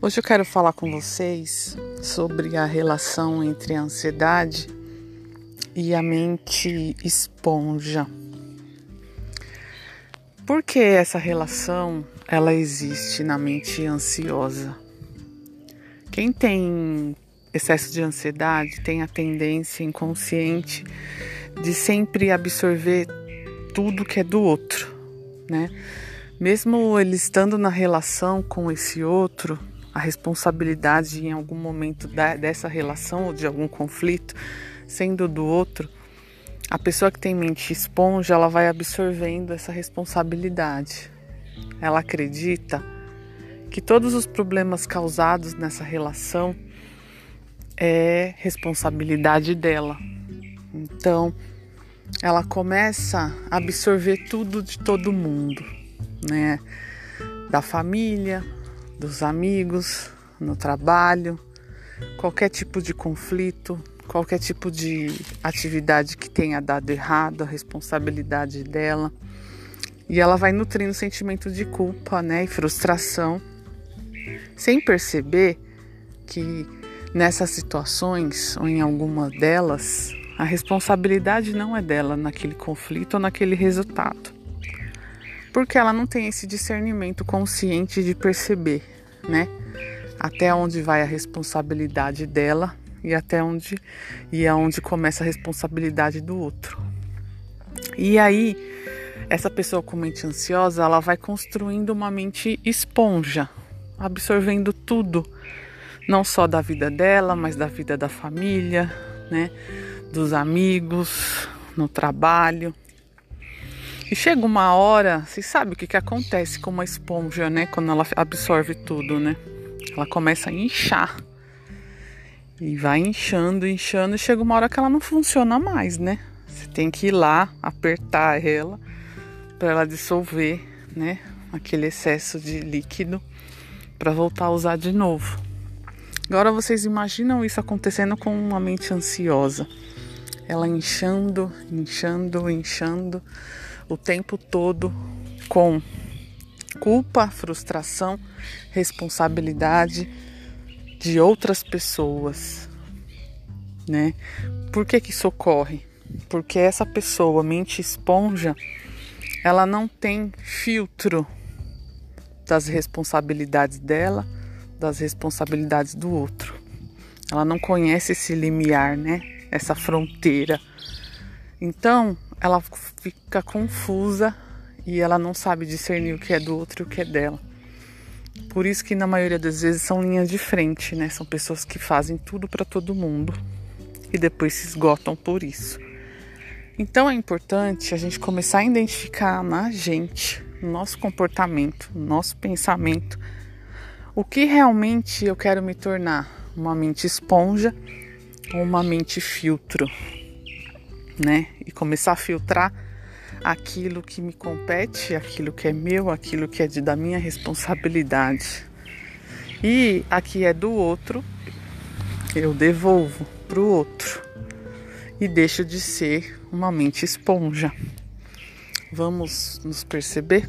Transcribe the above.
Hoje eu quero falar com vocês sobre a relação entre a ansiedade e a mente esponja. Por que essa relação ela existe na mente ansiosa? Quem tem excesso de ansiedade tem a tendência inconsciente de sempre absorver tudo que é do outro, né? Mesmo ele estando na relação com esse outro, a responsabilidade em algum momento da, dessa relação ou de algum conflito sendo do outro, a pessoa que tem mente esponja, ela vai absorvendo essa responsabilidade. Ela acredita que todos os problemas causados nessa relação é responsabilidade dela. Então, ela começa a absorver tudo de todo mundo, né? Da família, dos amigos, no trabalho, qualquer tipo de conflito, qualquer tipo de atividade que tenha dado errado, a responsabilidade dela. E ela vai nutrindo sentimento de culpa, né, e frustração, sem perceber que nessas situações ou em alguma delas, a responsabilidade não é dela naquele conflito ou naquele resultado porque ela não tem esse discernimento consciente de perceber, né? Até onde vai a responsabilidade dela e até onde e aonde começa a responsabilidade do outro. E aí, essa pessoa com mente ansiosa, ela vai construindo uma mente esponja, absorvendo tudo, não só da vida dela, mas da vida da família, né? Dos amigos, no trabalho. E chega uma hora, vocês sabem o que, que acontece com uma esponja, né? Quando ela absorve tudo, né? Ela começa a inchar. E vai inchando, inchando, e chega uma hora que ela não funciona mais, né? Você tem que ir lá, apertar ela, para ela dissolver, né? Aquele excesso de líquido, para voltar a usar de novo. Agora vocês imaginam isso acontecendo com uma mente ansiosa. Ela inchando, inchando, inchando o tempo todo com culpa, frustração, responsabilidade de outras pessoas, né? Por que que isso ocorre? Porque essa pessoa, mente esponja, ela não tem filtro das responsabilidades dela, das responsabilidades do outro. Ela não conhece esse limiar, né? Essa fronteira. Então, ela fica confusa e ela não sabe discernir o que é do outro e o que é dela. Por isso que na maioria das vezes são linhas de frente, né? São pessoas que fazem tudo para todo mundo e depois se esgotam por isso. Então é importante a gente começar a identificar na gente, no nosso comportamento, no nosso pensamento, o que realmente eu quero me tornar, uma mente esponja ou uma mente filtro né? E começar a filtrar aquilo que me compete, aquilo que é meu, aquilo que é de, da minha responsabilidade. E aqui é do outro, eu devolvo para o outro e deixo de ser uma mente esponja. Vamos nos perceber?